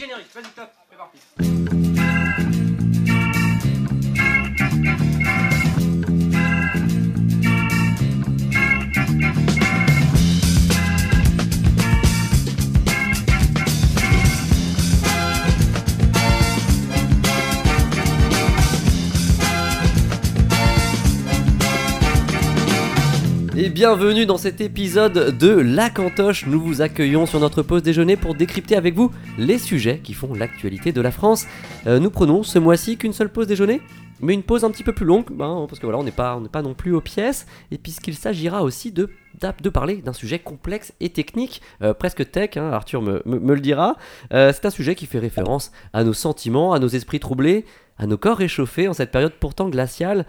générique, vas-y, top, c'est parti. Bienvenue dans cet épisode de La Cantoche. Nous vous accueillons sur notre pause déjeuner pour décrypter avec vous les sujets qui font l'actualité de la France. Euh, nous prenons ce mois-ci qu'une seule pause déjeuner, mais une pause un petit peu plus longue, ben, parce que voilà, on n'est pas, pas non plus aux pièces, et puisqu'il s'agira aussi de, parler d'un sujet complexe et technique, euh, presque tech, hein, Arthur me le dira. Euh, c'est un sujet qui fait référence à nos sentiments, à nos esprits troublés, à nos corps réchauffés en cette période pourtant glaciale.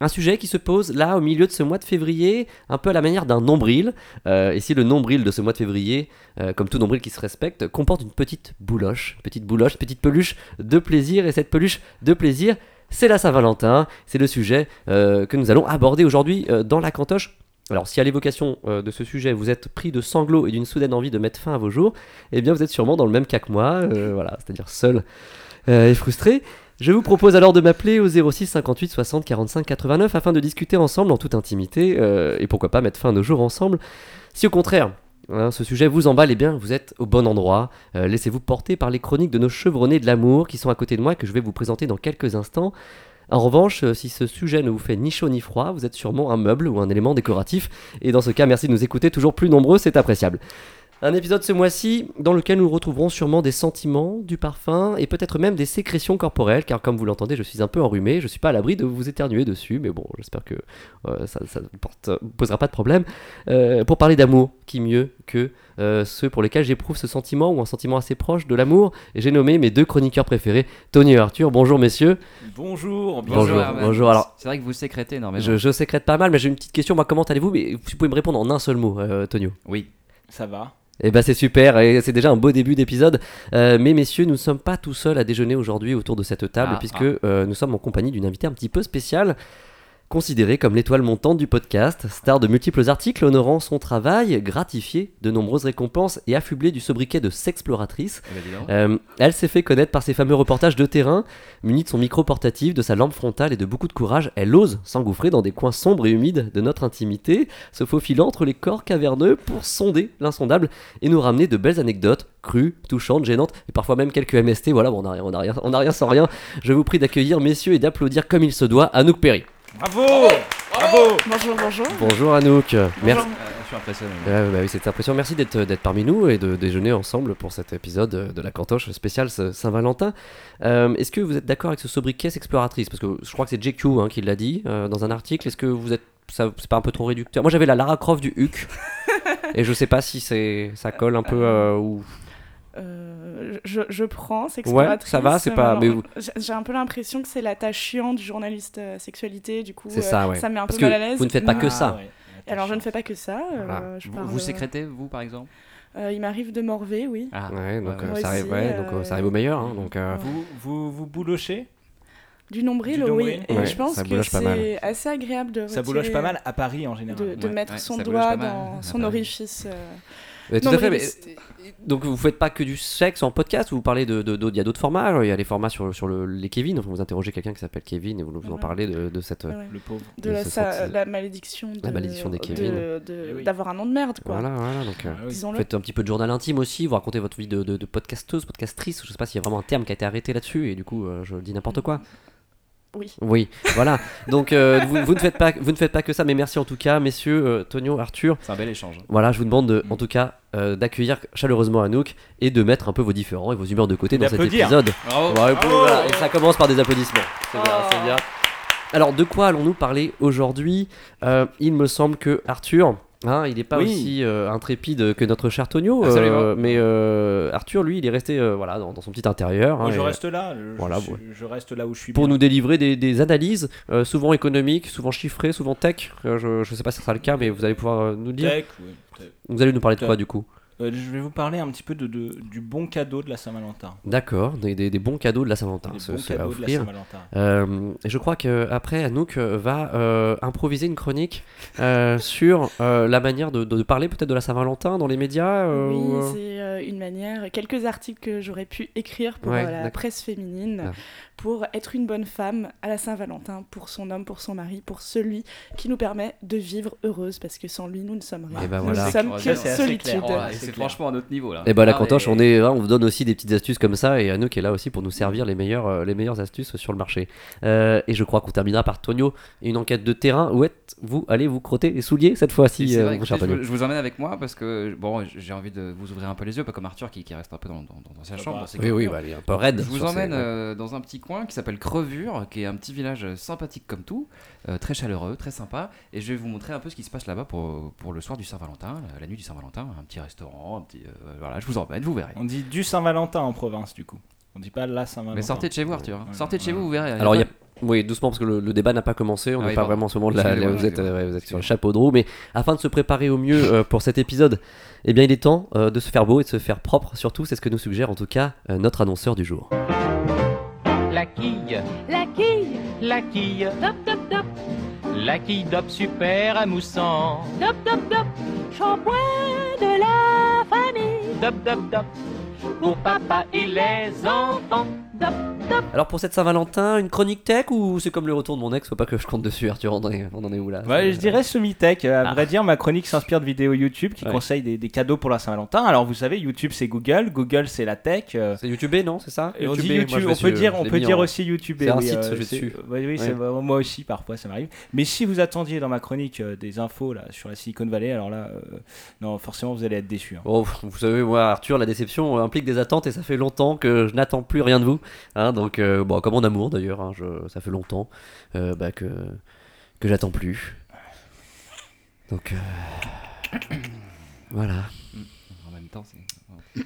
Un sujet qui se pose là au milieu de ce mois de février, un peu à la manière d'un nombril. Euh, et si le nombril de ce mois de février, euh, comme tout nombril qui se respecte, comporte une petite bouloche, petite bouloche, petite peluche de plaisir, et cette peluche de plaisir, c'est la Saint-Valentin. C'est le sujet euh, que nous allons aborder aujourd'hui dans la cantoche. Alors, si à l'évocation de ce sujet vous êtes pris de sanglots et d'une soudaine envie de mettre fin à vos jours, eh bien vous êtes sûrement dans le même cas que moi, voilà, c'est-à-dire seul et frustré. Je vous propose alors de m'appeler au 06 58 60 45 89 afin de discuter ensemble en toute intimité euh, et pourquoi pas mettre fin à nos jours ensemble. Si au contraire, hein, ce sujet vous emballe, eh bien vous êtes au bon endroit. Euh, Laissez-vous porter par les chroniques de nos chevronnés de l'amour qui sont à côté de moi et que je vais vous présenter dans quelques instants. En revanche, euh, si ce sujet ne vous fait ni chaud ni froid, vous êtes sûrement un meuble ou un élément décoratif. Et dans ce cas, merci de nous écouter toujours plus nombreux, c'est appréciable. Un épisode ce mois-ci dans lequel nous retrouverons sûrement des sentiments, du parfum et peut-être même des sécrétions corporelles, car comme vous l'entendez, je suis un peu enrhumé, je suis pas à l'abri de vous éternuer dessus, mais bon, j'espère que euh, ça ne posera pas de problème. Euh, pour parler d'amour, qui mieux que euh, ceux pour lesquels j'éprouve ce sentiment ou un sentiment assez proche de l'amour, j'ai nommé mes deux chroniqueurs préférés, Tony et Arthur. Bonjour messieurs. Bonjour, Bonjour, bonjour, alors- C'est vrai que vous sécrétez énormément. Je, je sécrète pas mal, mais j'ai une petite question. Moi, comment allez-vous? Mais vous pouvez me répondre en un seul mot, euh, Tonio. Oui. Ça va. Eh ben c'est super, et c'est déjà un beau début d'épisode. Euh, mais messieurs, nous ne sommes pas tout seuls à déjeuner aujourd'hui autour de cette table, Ah, puisque ah. euh, nous sommes en compagnie d'une invitée un petit peu spéciale, considérée comme l'étoile montante du podcast, star de multiples articles honorant son travail, gratifiée de nombreuses récompenses et affublée du sobriquet de sexploratrice. Donc. Euh, elle s'est fait connaître par ses fameux reportages de terrain, munie de son micro portatif, de sa lampe frontale et de beaucoup de courage. Elle ose s'engouffrer dans des coins sombres et humides de notre intimité, se faufilant entre les corps caverneux pour sonder l'insondable et nous ramener de belles anecdotes crues, touchantes, gênantes et parfois même quelques MST. Voilà, bon, on n'a rien, on a rien, on a rien sans rien. Je vous prie d'accueillir messieurs et d'applaudir comme il se doit Anouk Perry. Bravo Bravo Bonjour, bonjour. Bonjour Anouk. Merci. Euh, je suis impressionné. Bah oui, c'est impressionnant. Merci d'être d'être parmi nous et de déjeuner ensemble pour cet épisode de la cantoche spéciale Saint-Valentin. Euh, Est-ce que vous êtes d'accord avec ce sobriquet exploratrice? Parce que je crois que c'est JQ hein, qui l'a dit euh, dans un article. Est-ce que vous êtes ça c'est pas un peu trop réducteur? Moi j'avais la Lara Croft du HUC et je sais pas si c'est ça colle un peu euh, ou Euh, je, je prends, c'est Ouais, ça va, c'est pas- mais vous- J'ai un peu l'impression que c'est la tâche chiante du journaliste euh, sexualité, du coup. c'est euh, ça ouais. Ça me met un Parce peu mal à l'aise. vous ne faites pas que Mais- ça. ouais. Alors je ne fais pas que ça. euh, je Vous, parle, vous sécrétez, vous, par exemple? euh, il m'arrive de morver, oui. Ah, Ouais, donc euh, ça arrive, ouais, donc euh, ça arrive au meilleur. hein, donc euh. Vous, vous, vous boulochez? Du nombril, Du oui. nombril. Et Ouais, je pense que c'est assez agréable de. Ça bouloche pas mal à Paris en général. De, de Ouais, mettre ouais, son doigt dans son orifice. euh, Tout à fait. Mais, donc vous faites pas que du sexe en podcast, vous parlez de, il y a d'autres formats. Il y a les formats sur, sur le, les Kevin. Enfin, vous interrogez quelqu'un qui s'appelle Kevin et vous, vous en parlez de, de cette. ouais. Le pauvre. De de la, ce sa- senti- la malédiction de, La malédiction des de- Kevin. de- Eh oui. d'avoir un nom de merde, quoi. Voilà, voilà. Donc, euh, Ah oui. Faites un petit peu de journal intime aussi, vous racontez votre vie de, de- de podcasteuse, podcastrice. Je sais pas s'il y a vraiment un terme qui a été arrêté là-dessus et du coup euh, je dis n'importe quoi. Oui. Oui, voilà. Donc euh, vous, vous ne faites pas, vous ne faites pas que ça, mais merci en tout cas, messieurs, euh, Tonio, Arthur. C'est un bel échange. Voilà, je vous demande de- en tout cas euh, d'accueillir chaleureusement Anouk et de mettre un peu vos différents et vos humeurs de côté dans cet épisode. Bravo. Bravo. voilà, et ça commence par des applaudissements. C'est bien, Oh. c'est bien. Alors, de quoi allons-nous parler aujourd'hui? Euh, Il me semble que Arthur, hein, il n'est pas Oui. aussi euh, intrépide que notre cher Tonio, euh, mais euh, Arthur, lui, il est resté euh, voilà, dans, dans son petit intérieur. Hein, je et, reste là. Je, voilà, je, ouais. je reste là où je suis. pour bien. nous délivrer des, des analyses, souvent économiques, souvent chiffrées, souvent tech. Je ne sais pas si ce sera le cas, mais vous allez pouvoir nous dire. Tech, oui, tech. Vous allez nous parler de quoi du coup? Euh, je vais vous parler un petit peu de, de- du bon cadeau de la Saint-Valentin. D'accord, des, des- des bons cadeaux de la Saint-Valentin, Des ce- bons cadeaux de la offrir. Saint-Valentin. Euh, et je crois que après Anouk euh, va euh, improviser une chronique euh, sur euh, la manière de, de parler peut-être de la Saint-Valentin dans les médias. euh, ou, oui, euh, c'est euh, une manière, quelques articles que j'aurais pu écrire pour Ouais, la presse féminine, Ah. pour être une bonne femme à la Saint-Valentin, pour son homme, pour son mari, pour celui qui nous permet de vivre heureuse, parce que sans lui, nous ne sommes rien. Et ben nous voilà. ne sommes que solitude. C'est franchement à notre niveau là. Et bah la Ah, cantoche, on est, hein, on vous donne aussi des petites astuces comme ça et Anouk est là aussi pour nous servir les meilleures, euh, les meilleures astuces sur le marché. Euh, et je crois qu'on terminera par Tonio et une enquête de terrain. Où êtes-vous allez vous crotter les souliers cette Et fois-ci, euh, je, je vous emmène avec moi parce que bon, j'ai envie de vous ouvrir un peu les yeux, pas comme Arthur qui, qui reste un peu dans, dans- dans sa Ça chambre. ses Oui, oui, bah, elle est un peu raide. Je vous ces- emmène euh, dans un petit coin qui s'appelle Crevure, qui est un petit village sympathique comme tout, euh, très chaleureux, très sympa. Et je vais vous montrer un peu ce qui se passe là-bas pour, pour le soir du Saint-Valentin, la, la nuit du Saint-Valentin, un petit restaurant, un petit, euh, voilà, je vous emmène, vous verrez. On dit du Saint-Valentin en province, du coup. On dit pas la Saint-Valentin. Mais sortez de chez vous, Arthur. hein. Ouais, sortez de chez vous, vous verrez. Alors, il y a pas- Oui, doucement parce que le, le débat n'a pas commencé. On Ah n'est oui, pas pardon. vraiment en ce moment de la- Excusez-moi, vous, êtes, excusez-moi. euh, ouais, vous êtes sur le chapeau de roue. Mais afin de se préparer au mieux euh, pour cet épisode, eh bien, il est temps euh, de se faire beau et de se faire propre. Surtout, c'est ce que nous suggère en tout cas euh, notre annonceur du jour. La quille, La quille, la quille, top top top, la quille d'op super amoussant. top top top, shampoing de la famille, Dop dop dop, pour papa et les enfants. Alors, pour cette Saint-Valentin, une chronique tech ou c'est comme le retour de mon ex Faut pas que je compte dessus, Arthur. On en est, on en est où là Ouais, je dirais semi-tech. À Ah. vrai dire, ma chronique s'inspire de vidéos YouTube qui Ouais. conseillent des, des cadeaux pour la Saint-Valentin. Alors, vous savez, YouTube c'est Google, Google c'est la tech. euh, C'est YouTubé, non C'est ça on dit moi, YouTube, on peut dire, on peut dire en- aussi YouTube. c'est un oui, site, euh, je ouais, oui, Ouais. moi aussi parfois ça m'arrive. Mais si vous attendiez dans ma chronique euh, des infos là sur la Silicon Valley, alors là, euh, non, forcément vous allez être déçus. hein. Oh, vous savez, moi, Arthur, la déception implique des attentes et ça fait longtemps que je n'attends plus rien de vous. Hein, donc, euh, bon, comme mon amour d'ailleurs, hein, je- ça fait longtemps euh, bah, que, que j'attends plus. Donc, euh, voilà. En même temps, c'est.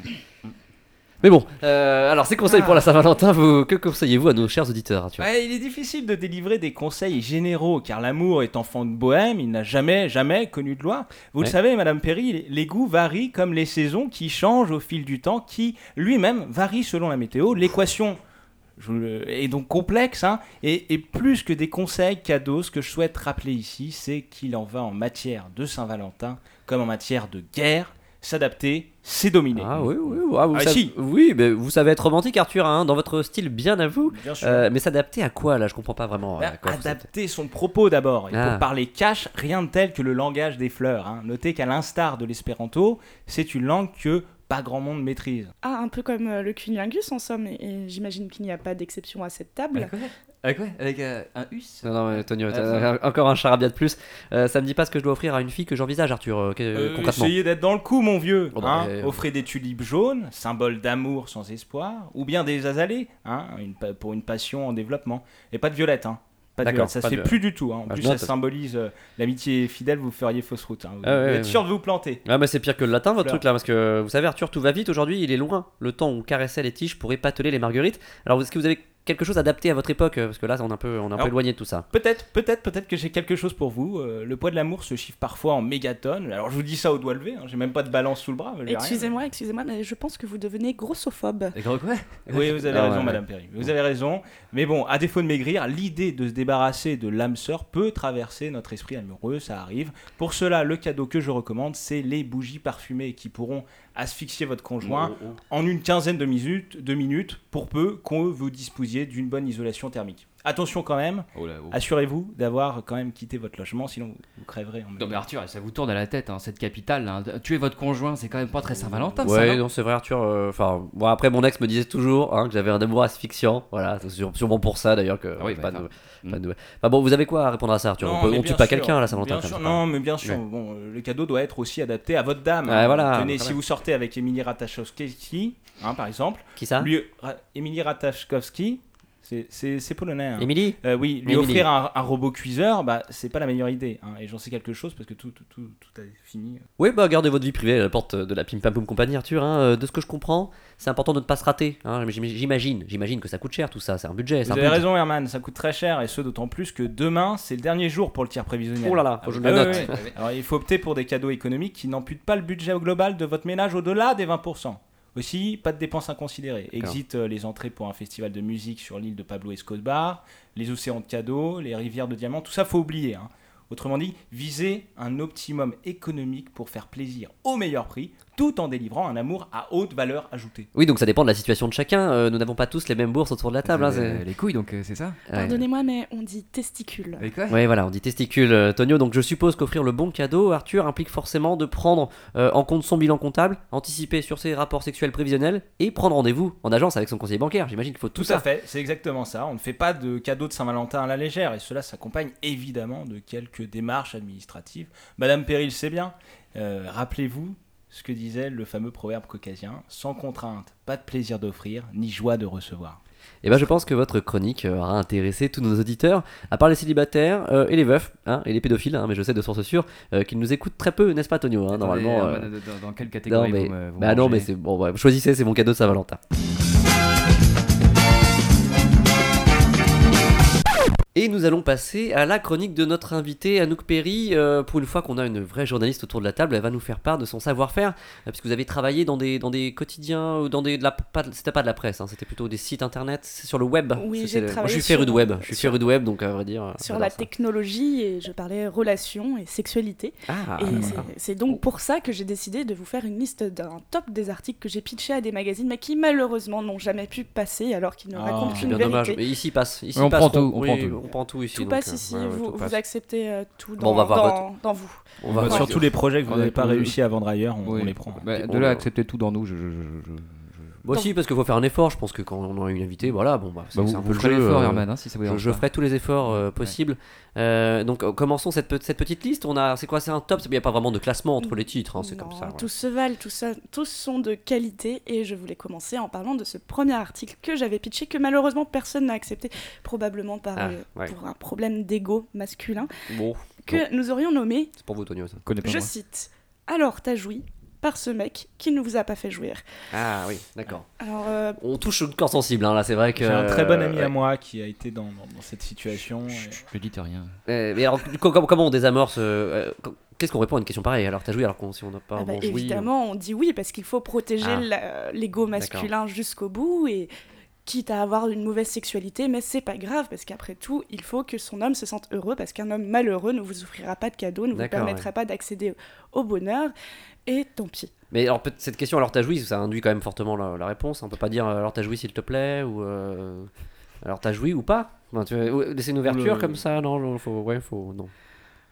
Mais bon, euh, alors ces conseils pour la Saint-Valentin, vous, que conseillez-vous à nos chers auditeurs, Arthur Ouais, il est difficile de délivrer des conseils généraux car l'amour est enfant de bohème, il n'a jamais, jamais connu de loi. Vous Ouais. le savez, Madame Perry, les- les goûts varient comme les saisons qui changent au fil du temps, qui lui-même varie selon la météo. L'équation je est donc complexe, hein, et, et plus que des conseils cadeaux, ce que je souhaite rappeler ici, c'est qu'il en va en matière de Saint-Valentin comme en matière de guerre. S'adapter, c'est dominer. Ah oui, oui, ah, vous Ah, savez, si. oui, mais vous savez être romantique, Arthur, hein, dans votre style bien à vous. Bien sûr. Euh, mais s'adapter à quoi là? Je comprends pas vraiment. Bah, quoi vous adapter son propos d'abord. Et Ah. pour parler cash, rien de tel que le langage des fleurs. hein. Notez qu'à l'instar de l'espéranto, c'est une langue que pas grand monde maîtrise. Ah, un peu comme euh, le cunilingus en somme, et, et j'imagine qu'il n'y a pas d'exception à cette table. Avec quoi? Avec euh, un us? Non, non, mais Tonio, Ah, encore un charabia de plus. Euh, ça me dit pas ce que je dois offrir à une fille que j'envisage, Arthur, euh, Euh, concrètement. essayez d'être dans le coup, mon vieux. Oh, bah, hein. euh, Offrez des tulipes jaunes, symbole d'amour sans espoir, ou bien des azalées, hein, une pour une passion en développement. Et pas de violette, hein. Pas de ça se de fait plus du tout. hein. En Bah, je plus, ça symbolise euh, l'amitié fidèle, vous feriez fausse route. hein. Vous, Ah ouais, êtes ouais, sûr de vous planter. Ah, mais c'est pire que le latin, votre Fleur. truc là, parce que vous savez, Arthur, tout va vite aujourd'hui, il est loin. Le temps où on caressait les tiges pour épateler les marguerites. Alors, est-ce que vous avez quelque chose adapté à votre époque euh, Parce que là, on est un peu, on est un peu éloigné de tout ça. Peut-être, peut-être, peut-être que j'ai quelque chose pour vous. Euh, le poids de l'amour se chiffre parfois en mégatonnes. Alors je vous dis ça au doigt levé, hein. j'ai même pas de balance sous le bras. Excusez-moi, excusez-moi, mais je pense que vous devenez grossophobe. Et quoi quoi Oui, vous avez Ah, raison, ouais, Madame Perry. Vous avez raison. Mais bon, à défaut de maigrir, l'idée de se débarrasser de l'âme sœur peut traverser notre esprit amoureux, ça arrive. Pour cela, le cadeau que je recommande, c'est les bougies parfumées qui pourront asphyxier votre conjoint en une quinzaine de minutes, de minutes pour peu qu'on vous disposiez d'une bonne isolation thermique. Attention quand même, Oh oh. assurez-vous d'avoir quand même quitté votre logement, sinon vous, vous crèverez en Non mais. Arthur, ça vous tourne à la tête, hein, cette capitale. Là. Tuer votre conjoint, c'est quand même pas très Saint-Valentin, ça. Ouais, non non, c'est vrai, Arthur. euh, Enfin, bon, après, mon ex me disait toujours hein, que j'avais un amour asphyxiant. Voilà, sûrement pour ça d'ailleurs que. Ah oui, pas bah, de- pas. Enfin, bon, vous avez quoi à répondre à ça, Arthur? Non, On, peut- tue pas quelqu'un à la Saint-Valentin. bien comme sûr, ça. Non, mais bien sûr. Ouais. Bon, euh, le cadeau doit être aussi adapté à votre dame. Hein. voilà, Tenez, si vous sortez avec Émilie Ratajkowski, hein, par exemple, Qui ça? lui, Ra- Émilie Ratajkowski, C'est- polonais. hein. Émilie Euh, oui, lui Émilie. offrir un, un robot cuiseur, bah, c'est pas la meilleure idée. hein. Et j'en sais quelque chose parce que tout, tout, tout, tout a fini. Oui, bah gardez votre vie privée à la porte de la Pim Pam Poum Compagnie, Arthur. hein. Euh, De ce que je comprends, c'est important de ne pas se rater. J'im- J'imagine, j'imagine que ça coûte cher tout ça, c'est un budget. Vous avez budget. raison, Herman, ça coûte très cher et ce d'autant plus que demain, c'est le dernier jour pour le tir prévisionnel. Oh là là, je Ah le oui, note. Alors il faut opter pour des cadeaux économiques qui n'amputent pas le budget global de votre ménage au-delà des 20%. Aussi, pas de dépenses inconsidérées. Exit euh, les entrées pour un festival de musique sur l'île de Pablo Escobar, les océans de cadeaux, les rivières de diamants, tout ça faut oublier. hein. Autrement dit, visez un optimum économique pour faire plaisir au meilleur prix, tout en délivrant un amour à haute valeur ajoutée. Oui, donc ça dépend de la situation de chacun. euh, nous n'avons pas tous les mêmes bourses autour de la table. hein, Euh, les couilles, donc euh, c'est ça. Pardonnez-moi, mais on dit testicule. Avec quoi Ouais, voilà, on dit testicule, euh, Tonio. Donc je suppose qu'offrir le bon cadeau, Arthur, implique forcément de prendre euh, en compte son bilan comptable, anticiper sur ses rapports sexuels prévisionnels et prendre rendez-vous en agence avec son conseiller bancaire. J'imagine qu'il faut tout, Tout ça. à fait, c'est exactement ça. On ne fait pas de cadeaux de Saint-Valentin à la légère et cela s'accompagne évidemment de quelques démarches administratives. Madame le sait bien. Euh, Rappelez-vous ce que disait le fameux proverbe caucasien sans contrainte, pas de plaisir d'offrir, ni joie de recevoir. Et ben je pense que votre chronique euh, aura intéressé tous nos auditeurs, à part les célibataires euh, et les veufs, hein, et les pédophiles, hein, mais je sais de source sûre euh, qu'ils nous écoutent très peu, n'est-ce pas Tonio hein, Normalement. Euh, dans, dans quelle Non catégorie mais, vous me- vous bah non mais c'est bon, ouais, choisissez, c'est mon cadeau de Saint-Valentin. Et nous allons passer à la chronique de notre invité Anouk Perry. Euh, pour une fois qu'on a une vraie journaliste autour de la table, elle va nous faire part de son savoir-faire, euh, puisque vous avez travaillé dans des, dans des quotidiens ou dans des, de la, pas, c'était pas de la presse, hein, c'était plutôt des sites internet, c'est sur le web. Oui, j'ai c'est le- moi, travaillé je suis féru de sur- web, je suis féru de web, donc à vrai dire. Sur la ça. technologie et je parlais relations et sexualité. Ah, et c'est- c'est donc pour ça que j'ai décidé de vous faire une liste d'un top des articles que j'ai pitchés à des magazines mais qui malheureusement n'ont jamais pu passer alors qu'ils ne Ah, racontent c'est qu'une bien vérité. dommage. Mais ici passe, ici On passe, prend tout, on oui, prend tout. On prend tout ici. Tout donc, passe euh, ici, ouais, ouais, vous, tout vous passe. acceptez euh, tout Bon, dans, on va voir dans, dans vous. On va sur tous les projets que vous n'avez pas réussi à vendre ailleurs, on, Oui. on les prend. Bah, de bon, là, accepter tout dans nous, je. je- je- je- Moi aussi, parce qu'il faut faire un effort. Je pense que quand on a une invitée, voilà, bon, bah, c'est Bah, c'est un peu le jeu. euh, Herman, hein, si ça vous Je, ferai tous les efforts euh, possibles. Euh, donc, euh, commençons cette, pe- cette petite liste. On a, c'est quoi, c'est un top. Il n'y a pas vraiment de classement entre les titres. hein, c'est comme ça. ouais. Tous se valent, tous, ça- tous sont de qualité et je voulais commencer en parlant de ce premier article que j'avais pitché que malheureusement personne n'a accepté, probablement par, Ah, euh, ouais. pour un problème d'ego masculin, Bon, que nous aurions nommé, c'est pour vous, Tonio. Ça. connais pas je moi. cite, Alors t'as joui par ce mec qui ne vous a pas fait jouir. Ah oui, d'accord. Alors, euh, On touche le corps sensible. hein, là, c'est vrai que. J'ai un très bon euh, ami ouais. à moi qui a été dans, dans- dans cette situation. et- Je dites rien. Euh, mais alors, co- co- comment on désamorce euh, euh, Qu'est-ce qu'on répond à une question pareille Alors, t'as joué alors qu'on si on n'a pas ah bah, évidemment, on dit oui parce qu'il faut protéger Ah. l'ego masculin jusqu'au bout et quitte à avoir une mauvaise sexualité, mais c'est pas grave parce qu'après tout, il faut que son homme se sente heureux parce qu'un homme malheureux ne vous offrira pas de cadeaux, ne vous permettra pas d'accéder au bonheur et tant pis. Mais alors, cette question, alors t'as joui, ça induit quand même fortement la, la réponse. On peut pas dire euh, alors t'as joui s'il te plaît ou euh, alors t'as joui ou pas? Enfin, tu veux- ou- laisser une ouverture Le- comme ça, non, non, faut, ouais, faut, non.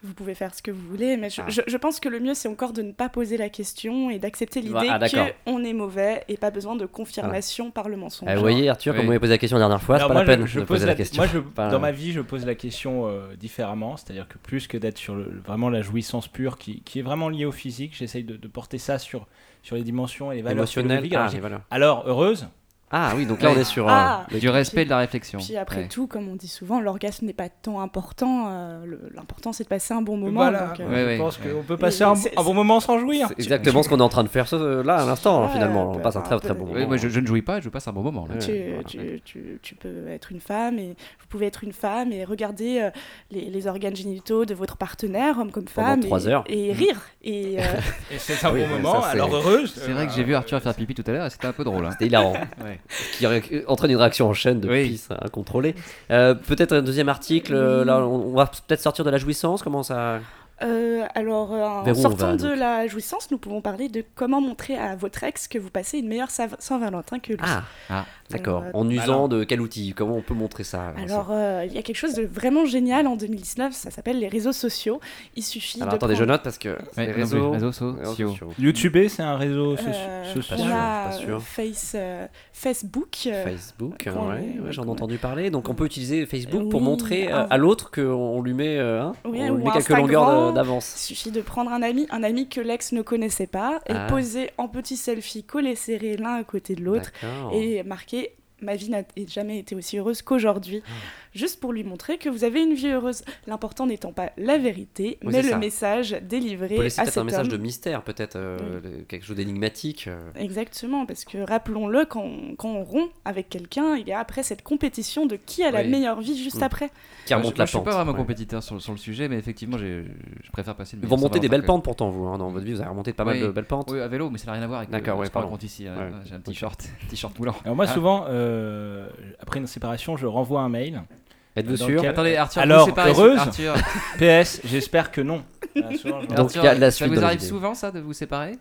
Vous pouvez faire ce que vous voulez, mais je, Ah. je- je pense que le mieux c'est encore de ne pas poser la question et d'accepter l'idée Ah, qu'on est mauvais et pas besoin de confirmation par le mensonge. Ah, vous voyez, Arthur, comme Oui. on m'avait posé la question la dernière fois, c'est pas moi, la je- peine je de pose poser la, question. Moi, Pas- dans ma vie, je pose la question euh, différemment, c'est-à-dire que plus que d'être sur le, vraiment la jouissance pure, qui, qui est vraiment liée au physique, j'essaye de, de porter ça sur, sur les dimensions et les valeurs émotionnel. philosophiques. Alors, Ah, alors, heureuse, Ah oui, donc là on est sur. Ah. euh, le- Du respect, de la réflexion. Puis après Ouais. tout, comme on dit souvent, l'orgasme n'est pas tant important. euh, L'important c'est de passer un bon moment. voilà, donc, euh, Ouais, je ouais, pense ouais. qu'on peut passer un, bon moment sans jouir. c'est exactement ce qu'on est en train de faire ce- là à l'instant, Ouais, finalement. On passe un très un très bon moment. Ouais, moi, je, je ne jouis pas, je passe un bon moment. Là. Ouais. tu, voilà. tu- tu- tu peux être une femme et vous pouvez être une femme et regarder euh, les, les organes génitaux de votre partenaire, homme comme Pendant femme, trois et, heures. et rire. Et, Et c'est un Oui, bon moment, ça, alors heureuse. C'est vrai que j'ai vu Arthur faire pipi tout à l'heure et c'était un peu drôle. hein. C'était hilarant. Qui entraîne une réaction en chaîne de Oui. pisse incontrôlée. Euh, peut-être un deuxième article, euh, là on, on va peut-être sortir de la jouissance, comment ça euh, alors, euh, en Vers sortant va, de la jouissance, nous pouvons parler de comment montrer à votre ex que vous passez une meilleure Saint-Valentin que lui. Ah, Ah. D'accord. Euh, En usant alors- de quel outil? Comment on peut montrer ça alors, euh, il y a quelque chose de vraiment génial en 2019, ça s'appelle les réseaux sociaux. Il suffit Alors de attendez, je note parce que Ouais, les réseaux, sociaux. sociaux. YouTube, c'est un réseau Euh, social. on sûr, a pas sûr. euh, Face, euh, Facebook. Facebook, ouais, j'en ai entendu parler. Donc on peut utiliser Facebook pour Oui, montrer à l'autre qu'on on lui met, euh, hein, Oui, on ou lui met quelques longueurs d'avance. Il suffit de prendre un ami, un ami que l'ex ne connaissait pas, et Ah. poser en petit selfie collé serré l'un à côté de l'autre, et marquer ma vie n'a jamais été aussi heureuse qu'aujourd'hui. Juste pour lui montrer que vous avez une vie heureuse. L'important n'étant pas la vérité, Oui, mais le ça. message délivré à peut-être cet un message homme. de mystère, peut-être euh, le- quelque chose d'énigmatique. euh. Exactement, parce que rappelons-le, quand, on- quand on rompt avec quelqu'un, il y a après cette compétition de qui a la meilleure vie juste Mm. après. qui remonte je, la moi, je suis pente. pas vraiment ouais. compétiteur sur, sur le sujet, mais effectivement, je préfère passer une Vous remontez des belles que- pentes pourtant, vous, hein, dans votre vie, vous avez remonté pas mal de belles pentes. Oui, à vélo, mais ça n'a rien à voir avec D'accord, le ouais, ici. hein. J'ai un t-shirt, t-shirt moulant. Alors moi Ah. souvent, euh, après une séparation, je renvoie un mail. Êtes-vous sûr lequel- Attendez, Arthur, Alors, vous séparez, heureuse. Arthur, PS, j'espère que non. Ah, souvent, je- Donc, Arthur, il y a de la ça suite vous arrive souvent ça de vous séparer?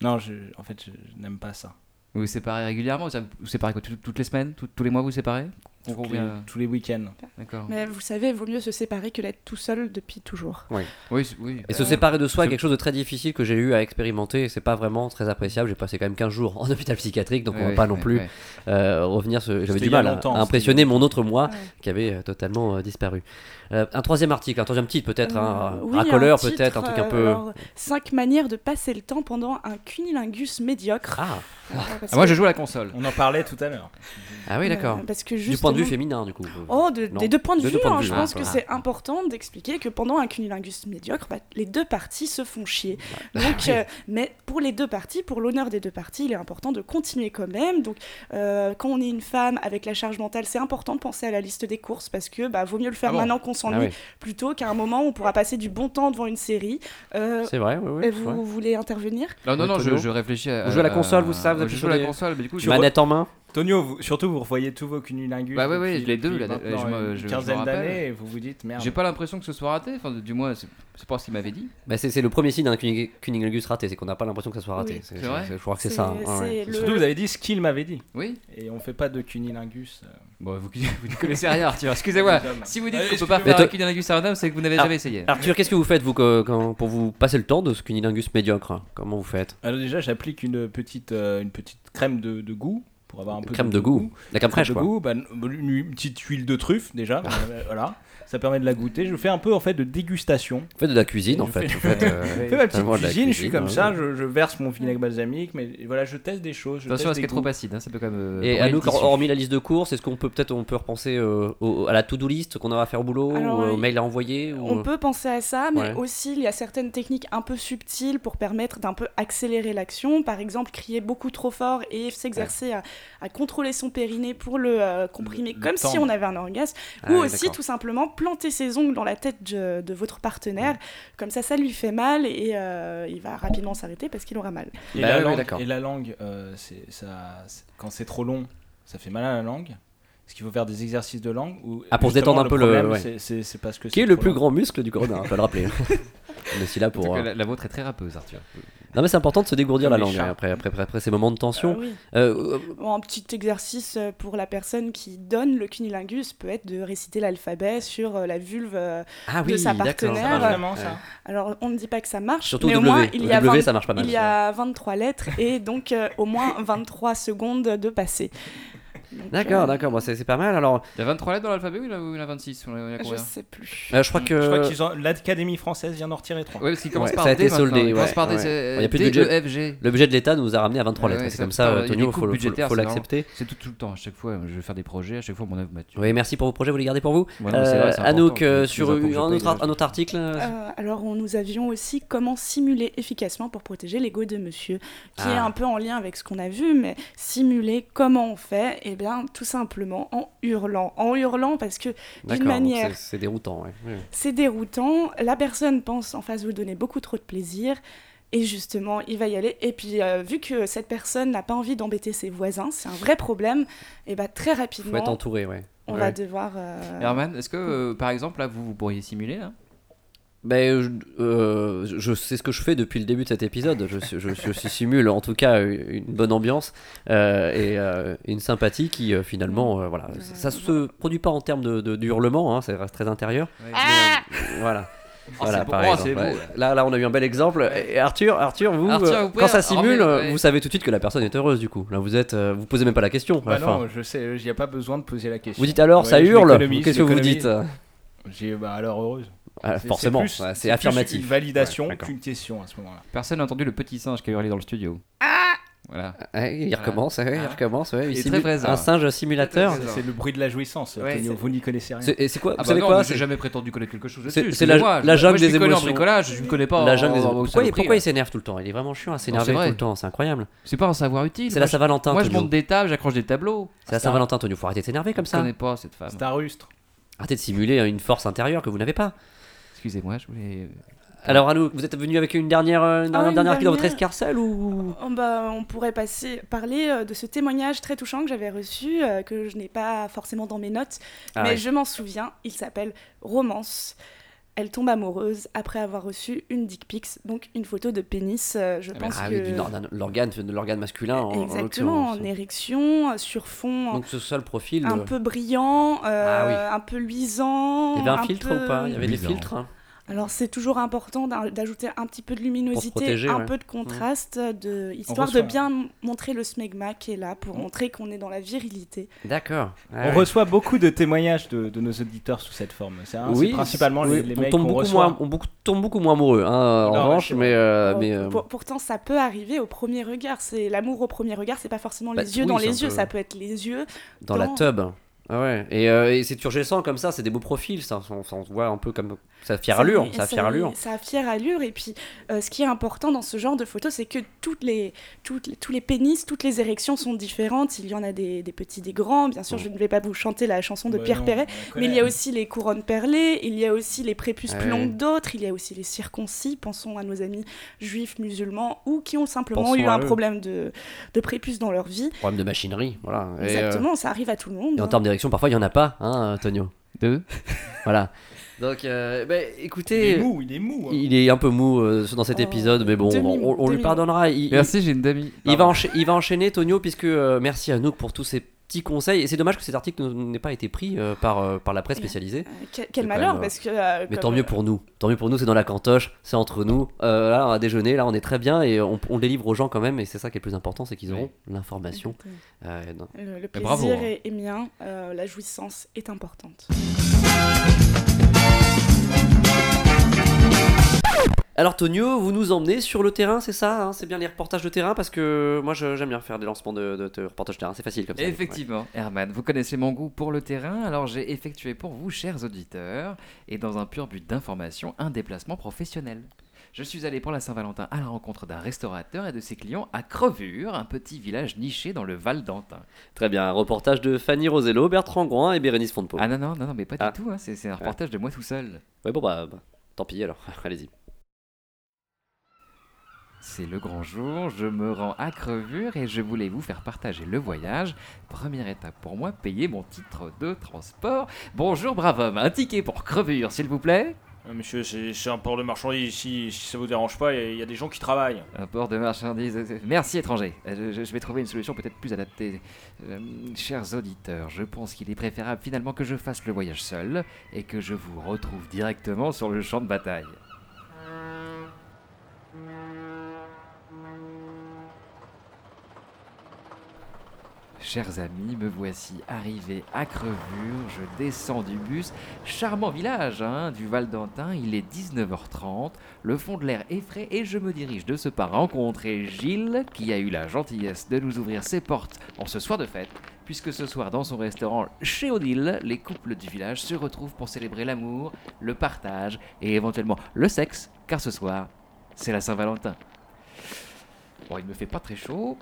Non, je, en fait, je, je n'aime pas ça. Vous vous séparez régulièrement? Vous vous séparez quoi, tout- toutes les semaines? Tout- Tous les mois vous séparez? Tous les, Combien tous les week-ends. D'accord. Mais vous savez, il vaut mieux se séparer que d'être tout seul depuis toujours. Oui, c'est- oui. Et se séparer de soi est quelque chose de très difficile que j'ai eu à expérimenter. C'est pas vraiment très appréciable. J'ai passé quand même 15 jours en hôpital psychiatrique, donc on va pas non plus euh, revenir. sur- J'avais du mal à- impressionner mon autre moi Ouais. qui avait euh, totalement euh, disparu. Euh, un troisième article, un troisième titre peut-être, un Euh, oui, racoleur peut-être, un truc un peu. alors, cinq manières de passer le temps pendant un cunilingus médiocre. Ah, Ah, moi que- je joue à la console. On en parlait tout à l'heure. ah oui, d'accord. Euh, parce que point de vue féminin, du coup. Oh, de- des deux points de Des vue, deux points de hein, vue, je ah, pense que c'est important d'expliquer que pendant un cunilingus médiocre, bah, les deux parties se font chier. Bah, Donc, euh, mais pour les deux parties, pour l'honneur des deux parties, il est important de continuer quand même. Donc, euh, quand on est une femme avec la charge mentale, c'est important de penser à la liste des courses parce que bah, vaut mieux le faire Ah bon maintenant qu'on Ah s'ennuie oui, plutôt qu'à un moment où on pourra passer du bon temps devant une série. Euh, c'est vrai, oui, oui. vous, vrai. voulez intervenir? Non, non, non, je, réfléchis à. Vous jouez à la console, vous, ça, vous appuyez Je sur joue à des- la console, mais du coup, je. Manette en main Tonio, vous- surtout vous revoyez tous vos cunilingus. Bah ouais, ouais, depuis- les deux, là, je une je- quinzaine d'années et vous vous dites merde. J'ai pas l'impression que ce soit raté, enfin, du moins, c'est pas ce qu'il m'avait dit. Bah, c'est le premier signe d'un cuni- cunilingus raté, c'est qu'on n'a pas l'impression que ça soit raté. Oui. C'est- vrai Je crois que c'est ça. hein, ouais, le- Surtout vous avez dit ce qu'il m'avait dit. Oui Et on fait pas de cunilingus. euh. Bon, vous, vous ne connaissez rien, Arthur, excusez-moi. Si vous dites qu'on peut pas faire un cunilingus à un homme, c'est que vous n'avez jamais essayé. Arthur, qu'est-ce que vous faites vous pour vous passer le temps de ce cunilingus médiocre Comment vous faites? Alors déjà, j'applique une petite, euh, crème de goût pour avoir un peu Crème de goût, la crème fraîche de quoi. goût, bah, une, petite huile de truffe déjà, euh, voilà. Ça permet de la goûter. Je fais un peu en fait de dégustation. Vous faites de la cuisine en Je fait. fais- euh, Je fais ma petite cuisine, je suis comme ouais. ça, je, je verse mon vinaigre balsamique, mais voilà, je teste des choses. Je Attention à ce qui est trop acide, hein, ça peut quand même. Et à nous, hormis la liste de courses, est-ce qu'on peut peut-être on peut repenser euh, au- à la to-do list qu'on aura à faire au boulot, Alors, ou au mail à envoyer ou... On peut penser à ça, mais Ouais. aussi il y a certaines techniques un peu subtiles pour permettre d'un peu accélérer l'action. Par exemple, crier beaucoup trop fort et s'exercer à, à contrôler son périnée pour le euh, comprimer Le- le comme si on avait un orgasme. Ah Ou oui, aussi tout simplement planter ses ongles dans la tête de, de votre partenaire. Comme ça, ça lui fait mal et euh, il va rapidement s'arrêter parce qu'il aura mal. Et, Bah la oui, langue, d'accord. et la langue, euh, c'est ça, c'est- quand c'est trop long, ça fait mal à la langue. Est-ce qu'il faut faire des exercices de langue ou Ah, pour se détendre un peu le- ouais. c'est- C'est c'est parce que Qui est c'est le plus long. grand muscle du corona, on peut le rappeler. on est aussi là pour. cas, euh, la, la vôtre est très râpeuse, Arthur. Non mais c'est important de se dégourdir la langue hein, après, après, après, après ces moments de tension. Ah oui. Euh, euh, Bon, un petit exercice euh, pour la personne qui donne le cunilingus peut être de réciter l'alphabet sur la vulve. ah de oui, sa partenaire. Ça marche vraiment ça Alors, on ne dit pas que ça marche, Surtout mais au au moins, il y a, W, 20 ça marche pas mal. il y a 23 lettres et donc euh, au moins 23 secondes de passer. D'accord, euh, d'accord, bon, c'est c'est pas mal. Alors, Il y a 23 lettres dans l'alphabet ou il y en a- ou il y en a 26 ou il y en a Je combien sais plus. euh, je crois que. Je crois qu'ils ont l'Académie française vient d'en retirer trois. Ouais, parce qu'il commence Ouais, par ça a D été maintenant, soldé, Il commence ouais, par D, ouais. c'est Il y a plus de D, budget. E, F, G. Le budget de l'État nous a ramené à 23 Ouais, lettres, ouais, c'est ça- comme ça, ça, il y a euh, des Tonio, coupes faut, le- faut, budgétaires, faut c'est l'accepter. C'est tout, tout le temps, à chaque fois, je vais faire des projets, à chaque fois mon œuvre Mathieu. Oui, merci pour vos projets, vous les gardez pour vous Ouais, non, mais c'est Euh, vrai, c'est Anouk, important, euh, sur impôts que je un paye, autre, déjà. un autre article euh, Euh, alors, on- nous avions aussi comment simuler efficacement pour protéger l'ego de monsieur, qui est Ah. un peu en lien avec ce qu'on a vu, mais simuler comment on fait Eh bien, tout simplement en hurlant. En hurlant parce que d'une manière, c'est- déroutant. ouais. C'est déroutant, la personne pense en face vous donner beaucoup trop de plaisir. Et justement, il va y aller. Et puis, euh, vu que cette personne n'a pas envie d'embêter ses voisins, c'est un vrai problème, et bah, très Faut rapidement, être entouré, ouais. on Ouais. va devoir. euh, Herman, est-ce que euh, par exemple là vous, vous pourriez simuler là? Ben, je, euh, je- sais ce que je fais depuis le début de cet épisode. Je, je, simule en tout cas une bonne ambiance euh, et euh, une sympathie qui euh, finalement, euh, voilà, ça se produit pas en termes de, de, de hurlement, hein, ça reste très intérieur. Mais, euh, voilà. Voilà, par Oh, exemple. Ouais. Là, là, on a eu un bel exemple. Et Arthur, Arthur, vous, Arthur, euh, vous pouvez quand ça simule, remettre- euh, ouais. vous savez tout de suite que la personne est heureuse du coup. Là, vous êtes, euh, vous posez même pas la question. Bah Enfin, non, je sais, il n'y a pas besoin de poser la question. vous dites alors, Ouais, ça hurle. Qu'est-ce que vous dites? Euh, J'ai bah alors heureuse. Ah, C'est- Forcément, plus- ouais, c'est plus affirmatif. une validation Ouais, qu'une question à ce moment-là. Personne n'a entendu le petit singe qui a hurlé dans le studio. Voilà. Ouais, il recommence, ouais, il Ah. recommence. Ouais, Il très présent. un singe simulateur. C'est le bruit de la jouissance. Ouais, Antonio, c'est- vous n'y connaissez rien. C'est- Et c'est quoi Ah Vous bah savez non, quoi c'est- j'ai jamais prétendu connaître quelque chose c'est- c'est la- excusez-moi. la jungle Moi, je des connais en émotions. bricolage, je ne connais pas. La en- jungle des- en- au Pourquoi, pourquoi là. il s'énerve tout le temps? Il est vraiment chiant à s'énerver c'est tout le temps, c'est incroyable. C'est pas un savoir utile. C'est Moi, la Saint-Valentin. je- Moi, je monte des tables, j'accroche des tableaux. C'est la Saint-Valentin, Antonio. Faut arrêter de s'énerver comme Je ça. connais pas cette femme. C'est un rustre. Arrêtez de simuler une force intérieure que vous n'avez pas. Excusez-moi, je voulais. Alors, Anouk, vous êtes venu avec une dernière, euh, une Ah, une dernière clé dans votre escarcelle ou? Oh, bah, on pourrait passer, parler euh, de ce témoignage très touchant que j'avais reçu, euh, que je n'ai pas forcément dans mes notes, Ah mais ouais. je m'en souviens. Il s'appelle Romance. Elle tombe amoureuse après avoir reçu une dick pics, donc une photo de pénis. euh, je Ah, pense Ah que oui, l'organe, de l'organe masculin en, en exactement en érection, sur fond Donc ce seul profil. un euh, peu brillant, euh, Ah un peu luisant. Il y avait un, filtre peu- ou pas? Il y avait des filtres. hein? Alors c'est toujours important d'aj- d'ajouter un petit peu de luminosité, protéger, un ouais. peu de contraste, de, histoire reçoit- de bien montrer le smegma qui est là pour On- montrer qu'on est dans la virilité. D'accord. On Ouais. reçoit beaucoup de témoignages de, de nos auditeurs sous cette forme. C'est hein, c'est principalement oui, les, les on mecs tombe qu'on beaucoup reçoit. moins, on beaucoup- tombe beaucoup moins amoureux, hein, en Non, revanche, mais, euh, Bon, mais euh, pour- pourtant ça peut arriver au premier regard. C'est l'amour au premier regard, c'est pas forcément Bah, les yeux oui, dans les yeux, peu- ça peut être les yeux. dans la dans- tub. Ah ouais. Et, euh, et c'est turgescent comme ça, c'est des beaux profils, ça, on, on se voit un peu comme ça a fière allure, ça a fière allure. Ça a fière allure. Et puis, euh, ce qui est important dans ce genre de photos, c'est que toutes les, toutes les- tous les pénis, toutes les érections sont différentes. Il y en a des, des petits, des grands. Bien sûr, Mm. je ne vais pas vous chanter la chanson de Bah Pierre non, Perret. Mais il y a aussi les couronnes perlées, il y a aussi les prépuces Ouais. plus longs que d'autres, il y a aussi les circoncis. Pensons à nos amis juifs, musulmans, ou qui ont simplement Pensons eu un eux. problème de, de prépuce dans leur vie. Problème de machinerie, voilà. Et, euh, Exactement, ça arrive à tout le monde. Et en hein. termes d'érection, parfois il y en a pas, hein, Tonio? Deux. Voilà. Donc, euh, bah, Il écoutez, est mou, il est mou. hein. il est un peu mou euh, dans cet Oh, épisode, mais bon, demi- on, on lui pardonnera. Il, il- Merci, j'ai une demi. il va, encha- il va enchaîner, Tonio, puisque euh, merci à Nook pour tous ces petits conseils. Et c'est dommage que cet article n'ait pas été pris euh, par, euh, par la presse spécialisée. Euh, quel, malheur, même, euh, parce que. euh, Mais comme- tant mieux pour nous. Tant mieux pour nous, c'est dans la cantoche, c'est entre nous. Euh, là, on a déjeuné, là, on est très bien et on, on le délivre aux gens quand même. Et c'est ça qui est le plus important, c'est qu'ils auront l'information. Euh, Le, plaisir bravo, hein. est, est mien, euh, la jouissance est importante. Alors Tonio, vous nous emmenez sur le terrain, c'est ça hein C'est bien les reportages de terrain parce que moi j'aime bien faire des lancements de, de- de reportages de terrain, c'est facile comme ça. Effectivement, Herman, vous connaissez mon goût pour le terrain, alors j'ai effectué pour vous, chers auditeurs, et dans un pur but d'information, un déplacement professionnel. Je suis allé pour la Saint-Valentin à la rencontre d'un restaurateur et de ses clients à Crevure, un petit village niché dans le Val d'Antin. Très bien, un reportage de Fanny Rosello, Bertrand Groin et Bérénice Fontpo. Ah non, non, non, non, mais pas Ah. du tout, hein, c'est un reportage de moi tout seul. Ouais, bon bah, bah, tant pis alors, allez-y. C'est le grand jour, je me rends à Crevure et je voulais vous faire partager le voyage. Première étape pour moi, payer mon titre de transport. Bonjour brave homme, un ticket pour Crevure s'il vous plaît Euh, Monsieur, c'est un port de marchandises si ça vous dérange pas, il y a- il y, a des gens qui travaillent. Un port de marchandises. euh, Merci étranger. Euh, Je, je- je vais trouver une solution peut-être plus adaptée. Euh, chers auditeurs, je pense qu'il est préférable finalement que je fasse le voyage seul et que je vous retrouve directement sur le champ de bataille. Chers amis, me voici arrivé à Crevure, je descends du bus. Charmant village, hein, du Val d'Antin, il est 19h30, le fond de l'air est frais et je me dirige de ce pas rencontrer Gilles, qui a eu la gentillesse de nous ouvrir ses portes en ce soir de fête, puisque ce soir dans son restaurant chez Odile, les couples du village se retrouvent pour célébrer l'amour, le partage et éventuellement le sexe, car ce soir, c'est la Saint-Valentin. Bon, il me fait pas très chaud,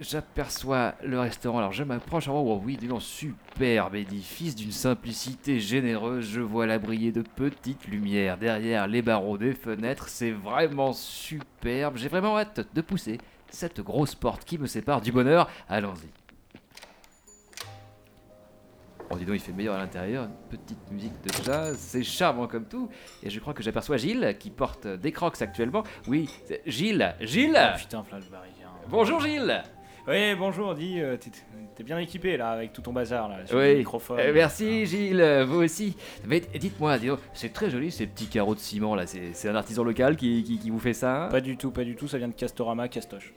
J'aperçois le restaurant, alors je m'approche. Oh, oh oui, dis donc, superbe édifice d'une simplicité généreuse. Je vois là briller de petites lumières derrière les barreaux des fenêtres. C'est vraiment superbe. J'ai vraiment hâte de pousser cette grosse porte qui me sépare du bonheur. Allons-y. Oh, dis donc, il fait meilleur à l'intérieur. Une petite musique de jazz. C'est charmant comme tout. Et je crois que j'aperçois Gilles qui porte des crocs actuellement. Oui, Gilles Gilles Ah, putain, viens. Bonjour Gilles Oui, bonjour, dis, euh, t'es t'es bien équipé là avec tout ton bazar là, sur Oui. le microphone. Euh, merci Gilles, euh, vous aussi. Mais dites-moi, dis donc, c'est très joli ces petits carreaux de ciment là, c'est c'est un artisan local qui, qui- qui vous fait ça hein? Pas du tout, pas du tout, ça vient de Castorama, Castoche.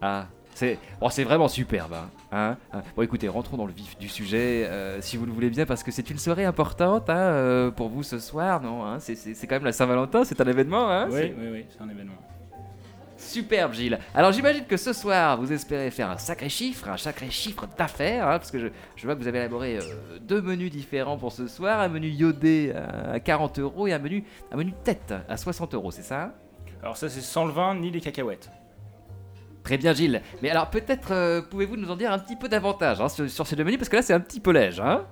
Ah, c'est oh, c'est vraiment superbe. Hein, hein, hein. Bon écoutez, rentrons dans le vif du sujet, euh, si vous le voulez bien, parce que c'est une soirée importante hein, euh, pour vous ce soir, non hein C'est c'est- c'est quand même la Saint-Valentin, c'est un événement. Hein? Oui, c'est- oui, oui, c'est un événement. Superbe Gilles. Alors j'imagine que ce soir vous espérez faire un sacré chiffre, un sacré chiffre d'affaires, hein, parce que je, je vois que vous avez élaboré euh, deux menus différents pour ce soir, un menu iodé à 40 euros et un menu, un menu tête à 60 euros, c'est ça Alors ça c'est sans le vin ni les cacahuètes. Très bien Gilles. Mais alors peut-être euh, pouvez-vous nous en dire un petit peu davantage hein, sur, sur ces deux menus, parce que là c'est un petit peu léger. Hein?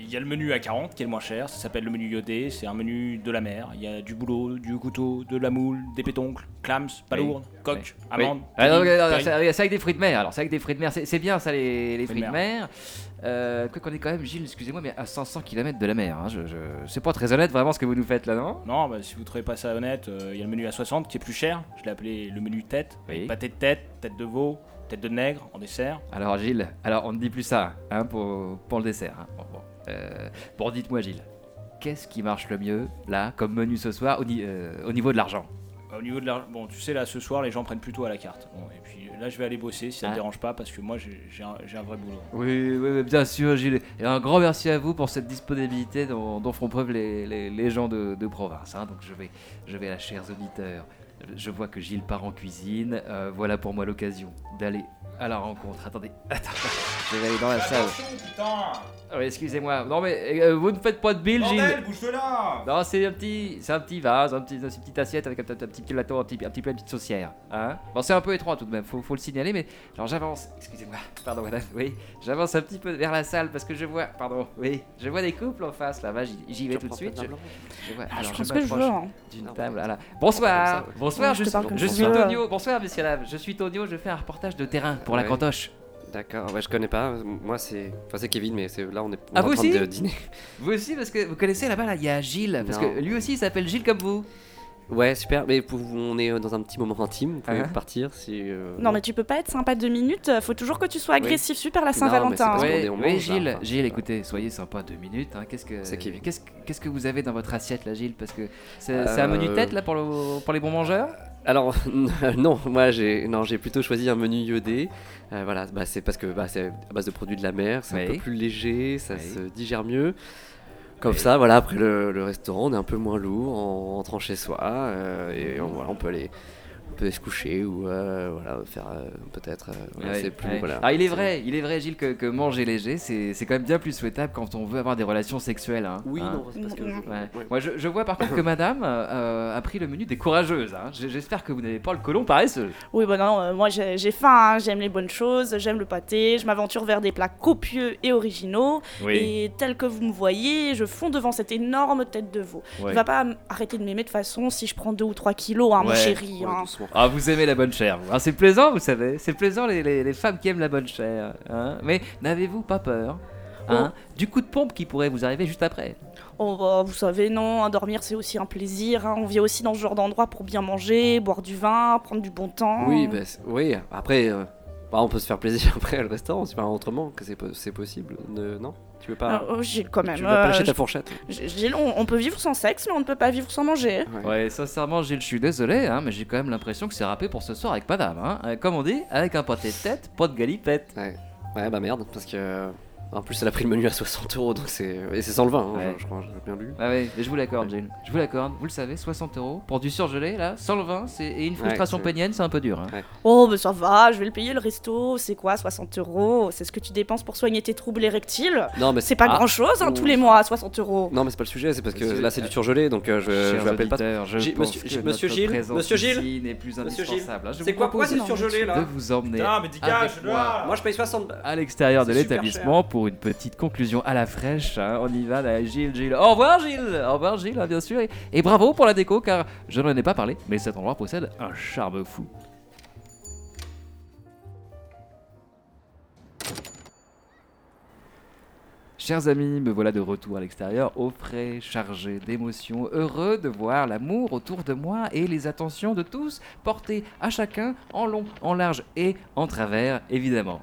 Il y a le menu à 40 qui est le moins cher, ça s'appelle le menu iodé, c'est un menu de la mer. Il y a du boulot, du couteau, de la moule, des pétoncles, clams, palourdes, coques, amandes. Ah, non, kiwi, non, non, péril. c'est c'est avec des fruits de mer. Alors, c'est avec des fruits de mer. C'est bien ça, les, les Fruits de mer. Euh, quoi qu'on est quand même, Gilles, excusez-moi, mais à 500 km de la mer. Hein, je, je- C'est pas très honnête vraiment ce que vous nous faites là, non? Non, bah, si vous trouvez pas ça honnête, euh, il y a le menu à 60 qui est plus cher. Je l'ai appelé le menu tête. Oui. Pâté de tête, tête de veau, tête de nègre en dessert. Alors, Gilles, alors on ne dit plus ça hein, pour, pour le dessert. hein. Bon, bon. Euh, bon, dites-moi, Gilles, qu'est-ce qui marche le mieux là, comme menu ce soir, au, ni- euh, au niveau de l'argent? Bah, Au niveau de la... Bon, tu sais, là, ce soir, les gens prennent plutôt à la carte. Bon, et puis là, je vais aller bosser si ça Ah. te dérange pas, parce que moi, j'ai un, vrai boulot. Oui, oui, bien sûr, Gilles. Et un grand merci à vous pour cette disponibilité dont, dont font preuve les, les- les gens de, de province. hein. Donc je vais, je vais, là, chers auditeurs, je vois que Gilles part en cuisine. Euh, voilà pour moi l'occasion d'aller à la rencontre. Attendez, attends, je vais aller dans la salle. putain Ah oui, excusez-moi. Non mais euh, vous ne faites pas de bill, Gilles. là Non, c'est un petit, c'est un petit vase, un petit, une petite assiette avec un, petit- un petit plateau, un petit, un petit peu une petite saucière. Hein bon, c'est un peu étroit tout de même, faut, faut le signaler, mais alors j'avance. Excusez-moi, pardon madame. Oui, j'avance un petit peu vers la salle parce que je vois, pardon, oui, je vois des couples en face là-bas. J'y, vais tout de suite. Je, je vois, Ah, je pense que je veux. m'approche hein. D'une Non, table, voilà. Bonsoir, ouais. Bonsoir. Je suis, je. Tonio. Bonsoir, monsieur Lave. Je suis Tonio. Je fais un reportage de terrain pour la cantoche. D'accord, ouais, je connais pas. Moi, c'est. Enfin, c'est Kevin, mais c'est là, on est, on Ah, vous en train aussi de dîner. Vous aussi, parce que vous connaissez là-bas, là, il y a Gilles, parce Non. que lui aussi, il s'appelle Gilles comme vous. Ouais, super, mais pour, on est euh, dans un petit moment intime. Vous pouvez Ah. partir si. euh, Non, mais tu peux pas être sympa deux minutes. Faut toujours que tu sois agressif super la mais c'est Saint-Valentin. parce hein. qu'on Oui, oui, mange, là, Gilles, enfin, Gilles, écoutez, soyez sympa deux minutes. Hein. Qu'est-ce que, qu'est-ce, qu'est-ce que vous avez dans votre assiette là, Gilles? Parce que c'est, c'est un Euh, menu tête là pour, le- pour les bons mangeurs? Alors non, moi j'ai non j'ai plutôt choisi un menu iodé. Euh, voilà, bah, c'est parce que bah, c'est à base de produits de la mer, c'est un peu plus léger, ça Oui. se digère mieux. Comme ça, voilà, après le, restaurant, on est un peu moins lourd en rentrant chez soi euh, et on, voilà, on peut aller, peut se coucher ou euh, voilà faire euh, peut-être. euh, voilà, Ouais, plus ouais. voilà. Alors il est vrai, il est vrai, Gilles, que, que manger léger, c'est, c'est quand même bien plus souhaitable quand on veut avoir des relations sexuelles. hein. Oui, Hein. non, c'est parce que. je- Ouais. Ouais. ouais. Moi, je, je vois par contre que Madame euh, a pris le menu des courageuses. hein. J'espère que vous n'avez pas le colon paresseux. Oui, bah non, euh, moi j'ai faim, hein, j'aime les bonnes choses, j'aime le pâté, je m'aventure vers des plats copieux et originaux. Et tel que vous me voyez, je fonds devant cette énorme tête de veau. Ouais. Tu vas pas arrêter de m'aimer de façon si je prends 2 ou 3 kilos, hein, mon Ouais, chéri. Ouais, hein. Ah, vous aimez la bonne chair. vous. Ah, c'est plaisant, vous savez. C'est plaisant les, les- les femmes qui aiment la bonne chair. hein. Mais n'avez-vous pas peur hein, du coup de pompe qui pourrait vous arriver juste après? Oh, bah, vous savez, non, dormir c'est aussi un plaisir. hein. On vit aussi dans ce genre d'endroit pour bien manger, boire du vin, prendre du bon temps. Oui, bah, oui. Après, euh, bah, on peut se faire plaisir après le restaurant, c'est pas autrement que c'est po- c'est possible. Ne- non, tu veux pas. Ah, oh, Gilles, quand même. tu veux pas euh, lâcher ta je- fourchette? Gilles, on, on peut vivre sans sexe, mais on ne peut pas vivre sans manger. Ouais. Ouais, sincèrement, Gilles, je suis désolé, hein, mais j'ai quand même l'impression que c'est râpé pour ce soir avec Madame. Hein. Euh, Comme on dit, avec un pâté de tête, pas de galipette. Ouais. ouais, bah merde, parce que. En plus, elle a pris le menu à 60 euros, donc c'est. Et c'est sans le vin, hein, Ouais. je, je crois, j'ai bien lu. Ah oui, mais je vous l'accorde, Gilles. Je vous l'accorde, vous le savez, 60 euros pour du surgelé, là, sans le vin, c'est... et une frustration pénienne, c'est un peu dur. Hein. Oh, bah ça va, je vais le payer le resto. C'est quoi, 60 euros? C'est ce que tu dépenses pour soigner tes troubles érectiles? Non, mais C'est pas ah, grand chose, hein, tous les mois, 60 euros. Non, mais c'est pas le sujet, c'est parce que Monsieur- là c'est du surgelé, donc euh, je, je vais appeler auditeurs, je pense monsieur- monsieur notre Gilles, monsieur Gilles, ici n'est plus Monsieur Gilles, indispensable. Je C'est quoi, pourquoi propose c'est surgelé de là? vous emmener Putain, mais dégage moi je paye 60 balles. à l'extérieur de l'établissement pour une petite conclusion à la fraîche. hein. On y va, là, Gilles, Gilles. Au revoir, Gilles. Au revoir, Gilles, hein, bien sûr. Et, et bravo pour la déco, car je n'en ai pas parlé, mais cet endroit possède un charme fou. Chers amis, me voilà de retour à l'extérieur, au frais, chargé d'émotions, heureux de voir l'amour autour de moi et les attentions de tous portées à chacun en long, en large et en travers, évidemment.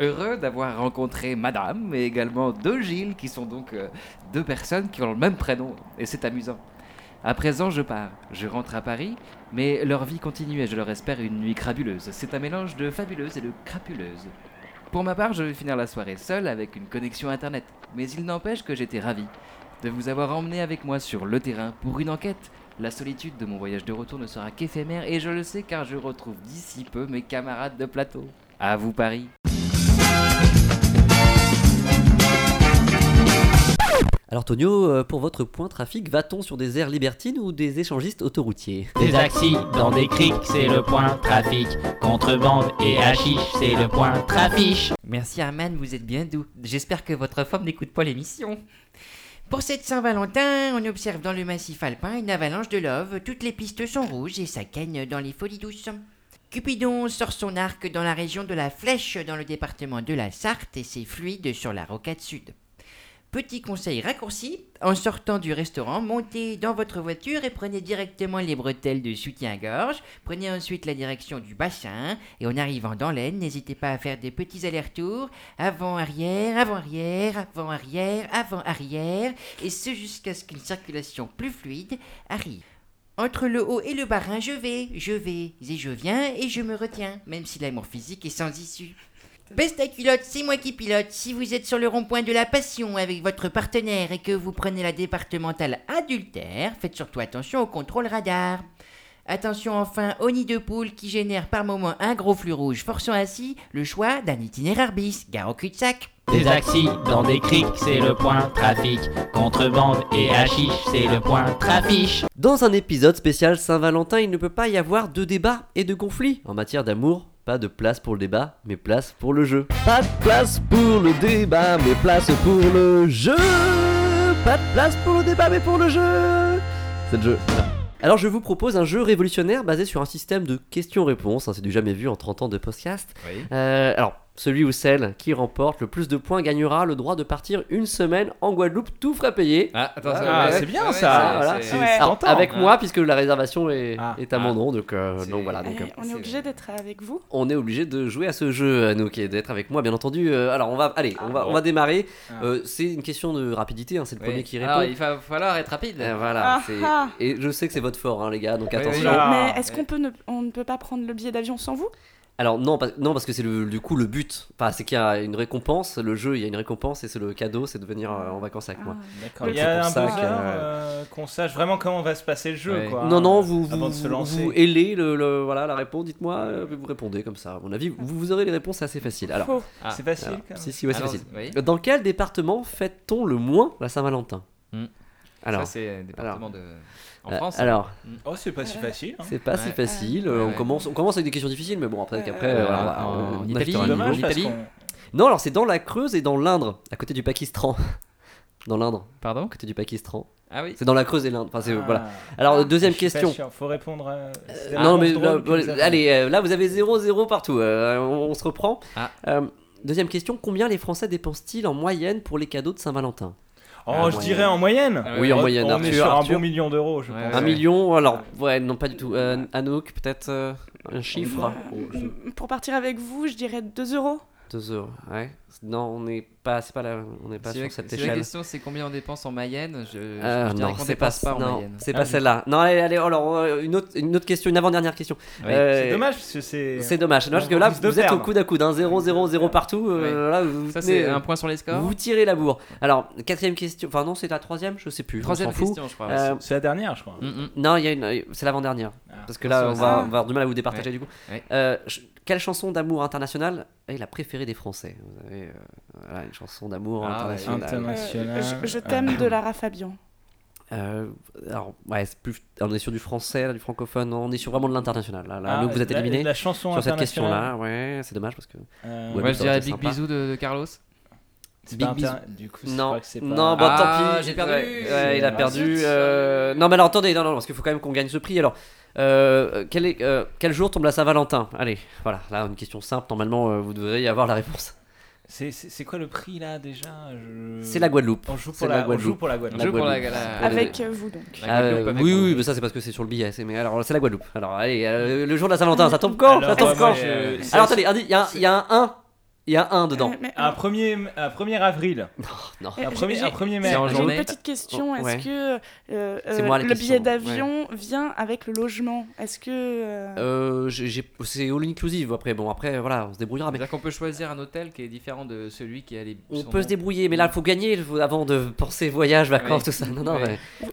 Heureux d'avoir rencontré Madame et également deux Gilles, qui sont donc euh, deux personnes qui ont le même prénom, et c'est amusant. À présent, je pars. Je rentre à Paris, mais leur vie continue et je leur espère une nuit crabuleuse. C'est un mélange de fabuleuse et de crapuleuse. Pour ma part, je vais finir la soirée seul avec une connexion internet, mais il n'empêche que j'étais ravi de vous avoir emmené avec moi sur le terrain pour une enquête, La solitude de mon voyage de retour ne sera qu'éphémère et je le sais car je retrouve d'ici peu mes camarades de plateau. À vous Paris. Alors Tonio, euh, pour votre point trafic, va-t-on sur des aires libertines ou des échangistes autoroutiers? Des accidents, des criques, c'est le point trafic. Contrebande et hachiche, c'est le point trafiche. Merci Arman, vous êtes bien doux. J'espère que votre femme n'écoute pas l'émission. Pour cette Saint-Valentin, on observe dans le massif alpin une avalanche de love. Toutes les pistes sont rouges et ça cagne dans les folies douces. Cupidon sort son arc dans la région de la Flèche dans le département de la Sarthe et c'est fluide sur la rocade sud. Petit conseil raccourci, en sortant du restaurant, montez dans votre voiture et prenez directement les bretelles de soutien-gorge. Prenez ensuite la direction du bassin et en arrivant dans l'Aisne, n'hésitez pas à faire des petits allers-retours avant-arrière, avant-arrière, avant-arrière, avant-arrière et ce jusqu'à ce qu'une circulation plus fluide arrive. Entre le haut et le bas-rhin, je vais, je vais, et je viens et je me retiens, même si l'amour physique est sans issue. Baisse ta culotte, c'est moi qui pilote. Si vous êtes sur le rond-point de la passion avec votre partenaire et que vous prenez la départementale adultère, faites surtout attention au contrôle radar. Attention enfin au nid de poule qui génère par moments un gros flux rouge forçant ainsi le choix d'un itinéraire bis, gare au cul-de-sac. Des accidents, des criques, c'est le point trafic. Contrebande et hachiche, c'est le point trafiche. Dans un épisode spécial Saint-Valentin, il ne peut pas y avoir de débat et de conflit. En matière d'amour, pas de place pour le débat, mais place pour le jeu. Pas de place pour le débat, mais place pour le jeu. Pas de place pour le débat, mais pour le jeu. C'est le jeu. Alors je vous propose un jeu révolutionnaire basé sur un système de questions-réponses, hein, c'est du jamais vu en 30 ans de podcast. Oui. Euh, alors, celui ou celle qui remporte le plus de points gagnera le droit de partir une semaine en Guadeloupe, tout frais payé. Ah, attends, Ah, c'est bien, ouais, ça. Voilà. Alors, avec moi, puisque la réservation est, Ah. est à mon nom, donc, euh, donc voilà. Donc, euh, Allez, on est c'est- obligé d'être avec vous. on est obligé de jouer à ce jeu, Anouk, et d'être avec moi, bien entendu. Euh, alors, on va, allez, on va, on va démarrer. Ah. Euh, c'est une question de rapidité, hein, c'est le Oui. premier qui répond. Alors, il va falloir être rapide. Euh, voilà. Ah, ah. Et je sais que c'est votre fort, hein, les gars, donc attention. oui. Mais est-ce qu'on peut ne, on ne peut pas prendre le billet d'avion sans vous? Alors non, pas- non parce que c'est le, du coup le but. Enfin, c'est qu'il y a une récompense. Le jeu, il y a une récompense et c'est le cadeau, c'est de venir euh, en vacances avec moi. Ah. D'accord. Il y a un euh, qu'on sache vraiment comment va se passer le jeu. Ouais. Quoi, non, non, euh, vous, avant vous, de se lancer. vous ailez le, le- voilà, la réponse. Dites-moi, euh, vous répondez comme ça. À mon avis, vous, vous aurez les réponses assez faciles. Alors, Faux. Ah. C'est facile alors, quand même. si, si, ouais, c'est Alors, facile. oui. Dans quel département fête-t-on le moins la Saint-Valentin? Hmm. Alors, ça, c'est un département de. En euh, France. alors, Oh, c'est pas si Euh, facile. hein. c'est pas si facile. Ouais, euh, on ouais. commence, on commence avec des questions difficiles, mais bon, après, ouais, euh, En Italie, en Italie Non, alors c'est dans la Creuse et dans l'Indre, à côté du Pakistan. Dans l'Indre, Pardon? À côté du Pakistan. Ah oui. C'est dans la Creuse et l'Inde. Enfin, c'est Ah. voilà. Alors, deuxième suis pas question. sûr, Faut répondre. à- des non, mais là, avez. allez, euh, là vous avez 0-0 partout. euh, on, on se reprend. Ah. Euh, deuxième question combien les Français dépensent-ils en moyenne pour les cadeaux de Saint-Valentin? Oh, Ah, je dirais en moyenne. Ah Oui, en moyenne. On est Arthur, sur un bon million d'euros, je Ouais, pense. Un million Alors, ouais, non, pas du tout. Euh, Anouk, peut-être euh, un chiffre Pour partir avec vous, je dirais 2 euros. 2 euros. Ouais. Non, on n'est pas, c'est pas là, on n'est pas Si sur la- cette si la échelle. question c'est combien on dépense en Mayenne, je, je Euh, dirais non, qu'on c'est pas, pas en non, c'est Ah, pas je- celle-là. Non, allez, allez, alors euh, une autre, une autre question, une avant-dernière question. Oui. Euh, C'est dommage parce que c'est. C'est dommage, dommage, parce que là, vous êtes au coude à coude, hein, 0, 0, 0 partout. euh, là, vous Ça c'est euh, un point sur les scores. Vous tirez la bourre. Alors, quatrième question. Enfin, non, c'est la troisième, je sais plus. Troisième question, je crois. Euh, C'est la dernière, je crois. Mm, mm. Non, il y a une. C'est l'avant-dernière. Ah. Parce que là, on Attention, va, ça. on va avoir du mal à vous départager du coup. Quelle chanson d'amour internationale est la préférée des Français Vous avez euh, voilà, une chanson d'amour Ah, internationale. International. Euh, je je t'aime de Lara Fabian. Euh, alors, ouais, plus, on est sur du français, là, du francophone, on est sur vraiment de l'international. Là, là Ah, donc vous êtes la- éliminé La chanson sur cette question-là. Ouais, c'est dommage parce que. Euh, Ouais, Moi je dirais Big sympa. Bisou de, de Carlos. Big pas Du coup, Non, que c'est pas. non, bah Ah, tant pis. j'ai perdu. Ouais, ouais, il a Ah, perdu. euh, Non, mais alors attendez, non, non, parce qu'il faut quand même qu'on gagne ce prix. Alors, euh, quel, est, euh, quel jour tombe la Saint-Valentin? Allez, voilà, là, une question simple. Normalement, euh, vous devriez y avoir la réponse. C'est- quoi le prix là déjà? Je- C'est la Guadeloupe. On joue pour la la, on Guadeloupe. joue pour la Guadeloupe. La Jeu pour la, Guadeloupe. la- Avec euh, vous donc. la Ah, Guadeloupe euh, avec oui, oui, mais ça c'est parce que c'est sur le billet. c'est- Mais alors, c'est la Guadeloupe. Alors, allez, euh, le jour de la Saint-Valentin, ça tombe quand? Ça Alors, tombe ouais, quand? je- Alors, attendez, il y, a- il y a un 1, Il y a un dedans. Euh, mais, Un 1er, un 1er avril. Non. euh, Un j'ai- 1er, j'ai- un 1er mai. C'est en J'ai journée. une petite question. Oh, ouais. Est-ce que euh, C'est euh, moi le question, billet d'avion vient avec le logement? Est-ce que euh, Euh, c'est all inclusive après. Bon, après, voilà, on se débrouillera. Mais C'est-à-dire qu'on peut choisir un hôtel qui est différent de celui qui a les. on peut nom. se débrouiller. Mais là, il faut gagner avant de penser voyage, vacances, tout ça. Non, non,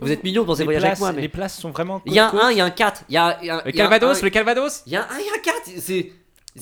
vous êtes mignons de penser les, voyage places, avec moi. Mais les places sont vraiment. il y a un côte-côte. 1, il y a un 4. Il y a, un Calvados, 1, le Calvados? Il y a un 1, il y a un 4. C'est.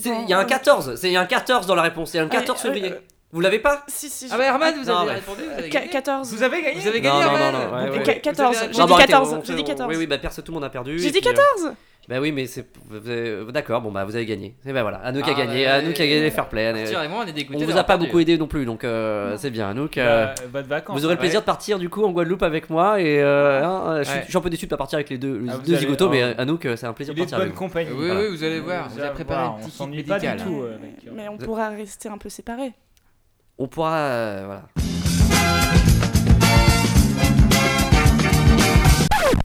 Il y a un euh, 14. C'est il y a un 14 dans la réponse. Il y a un 14 euh, février. euh, Vous l'avez pas? Si, si. Ah bah Herman, vous avez ouais. répondu, vous avez gagné. 14. Vous avez gagné Vous avez Non, gagné, non, non, ouais, ouais. avez- Qua- vous 14. avez- J'ai dit bah, arrêtez, 14, on- j'ai dit on- 14. Oui, oui, bah perso, tout le monde a perdu. J'ai dit puis, euh, 14 Bah oui, mais c'est. avez- D'accord, bon bah vous avez gagné. Et bah voilà, Anouk a Ah, gagné. bah, Anouk a gagné fair play. Arthur et moi, on est On vous a pas perdu. beaucoup aidé non plus, donc euh, c'est bien. Anouk, euh, Bah, bonnes vacances. vous aurez le plaisir de partir du coup en Guadeloupe avec moi. Et euh, hein, je, suis, Ouais. je suis un peu déçu de pas partir avec les deux, Ah, deux allez- zigotos, mais. Anouk, euh, c'est un plaisir de partir bonne avec vous. compagnie. Oui, Voilà. oui, vous allez voir. Vous Vous avez allez préparé voir, un on petit kit pas du médical. tout. euh, Mais on pourra rester un peu séparés. On pourra. euh, voilà.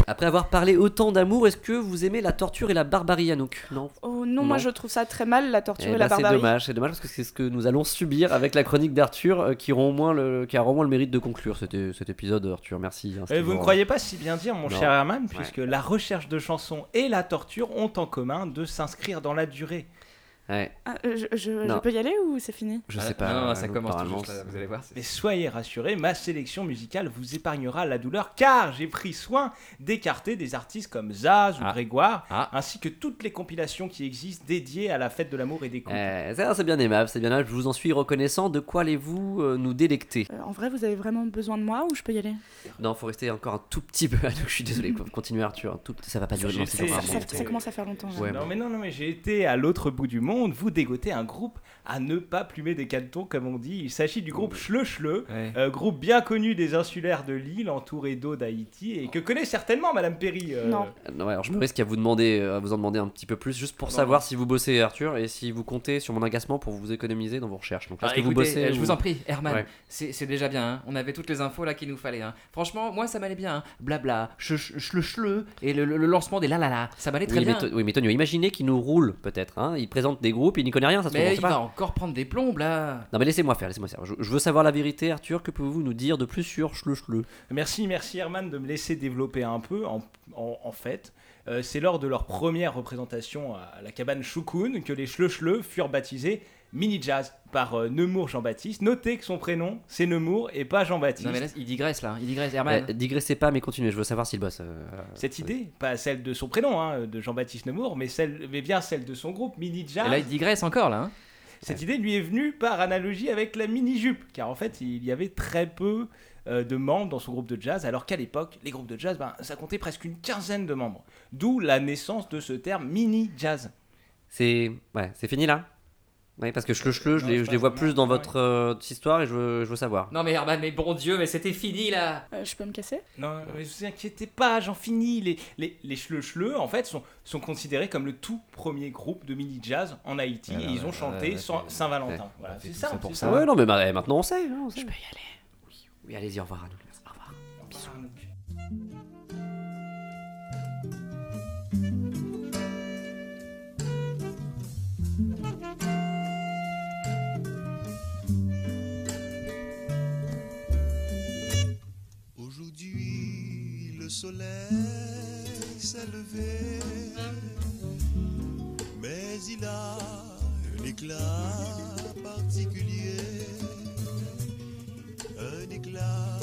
Après avoir parlé autant d'amour, est-ce que vous aimez la torture et la barbarie, Anouk Non Oh non, moi je trouve ça très mal, la torture Eh et la ben, c'est barbarie. dommage, c'est dommage parce que c'est ce que nous allons subir avec la chronique d'Arthur euh, qui, rend au moins le, qui a au moins le mérite de conclure cet, cet épisode, Arthur. Merci. hein, c'est Eh, vous ne croyez pas si bien dire, mon Non. cher Herman, puisque la recherche de chansons et la torture ont en commun de s'inscrire dans la durée. Ouais, Ah, euh, je, je- je Non. peux y aller ou c'est fini? Je Ah, sais pas. Non, non, ça commence tout juste là, vous allez voir. Mais soyez rassurés, ma sélection musicale vous épargnera la douleur, car j'ai pris soin d'écarter des artistes comme Zaz ou Ah. Grégoire, Ah. ainsi que toutes les compilations qui existent dédiées à la fête de l'amour et des couples. Ça, c'est bien aimable, c'est bien aimable. Je vous en suis reconnaissant. De quoi allez-vous euh, nous délecter? Euh, En vrai, vous avez vraiment besoin de moi ou je peux y aller? Non, faut rester encore un tout petit peu. Je suis désolé. Continuez, Arthur. tout- Ça va pas durer. Pas ça, vraiment- ça- ça commence à faire longtemps. Ouais, non bon. mais non, non mais j'ai été à l'autre bout du monde, vous dégoter un groupe à ne pas plumer des canetons comme on dit. Il s'agit du groupe Schleu, Ouais. euh, groupe bien connu des insulaires de l'île, entouré d'eau d'Haïti et que connaît certainement Madame Perry. euh, Non. Non, ouais, alors je me risque à vous demander, euh, à vous en demander un petit peu plus, juste pour Non, savoir si vous bossez Arthur et si vous comptez sur mon agacement pour vous économiser dans vos recherches. Donc, Ah, vous bossez euh, je ou- vous en prie, Herman, Ouais. c'est déjà bien. hein. On avait toutes les infos là qu'il nous fallait. hein. Franchement, moi ça m'allait bien. hein. Blabla, che- che- chle chle et le, le- le lancement des la la la, ça m'allait très Oui bien. Oui, mais Tonio, imaginez qu'il nous roule peut-être. Hein. Il présente des groupes, il n'y connaît rien, ça se encore prendre des plombes là. Non mais laissez-moi faire, laissez-moi faire. Je, je veux savoir la vérité, Arthur. Que pouvez-vous nous dire de plus sur Schleu Merci, merci Herman de me laisser développer un peu. En, en- en fait, euh, c'est lors de leur première représentation à la cabane Choukoun que les Schleu furent baptisés Mini Jazz par euh, Nemours Jean-Baptiste. Notez que son prénom c'est Nemours et pas Jean-Baptiste. Non mais là, il digresse là, il digresse Herman. Euh, Digressez pas, mais continuez. Je veux savoir s'il bosse. euh, Cette idée, pas celle de son prénom, hein, de Jean-Baptiste Nemours, mais, celle, mais bien celle de son groupe Mini Jazz. Et là il digresse encore là. hein. Cette idée lui est venue par analogie avec la mini-jupe, car en fait, il y avait très peu euh, de membres dans son groupe de jazz, alors qu'à l'époque, les groupes de jazz, ben, ça comptait presque une quinzaine de membres. D'où la naissance de ce terme mini-jazz. C'est ouais, c'est fini là? Oui, parce que Schleu, je Non, les, je les vois plus dans ouais. votre euh, histoire et je veux, je veux savoir. Non mais Herman, mais bon Dieu, mais c'était fini là. Euh, je peux me casser? Non, mais vous inquiétez pas, j'en finis. Les, les, les en fait, sont, sont considérés comme le tout premier groupe de mini-jazz en Haïti, Alors, et ils ont euh, chanté Saint-Valentin. ouais. Voilà, fait c'est ça, ça pour ça. Ouais, non, mais bah, maintenant on sait. hein, on sait. Je peux y aller. Oui, allez-y, au revoir. Anouk. Merci. Au revoir. Aujourd'hui, soleil s'est levé, mais il a un éclat particulier, un éclat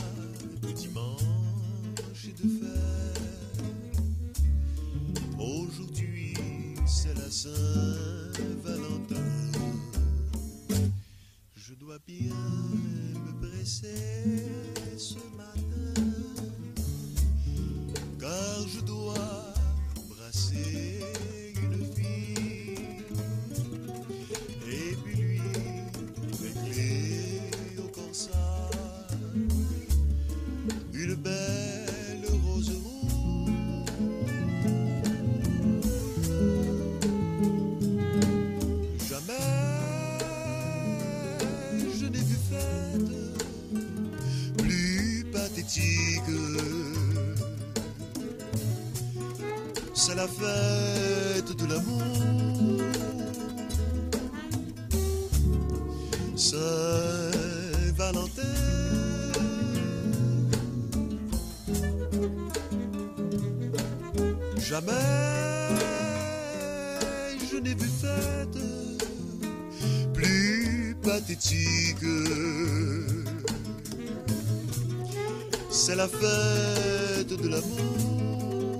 Jamais je n'ai vu fête plus pathétique. C'est la fête de l'amour.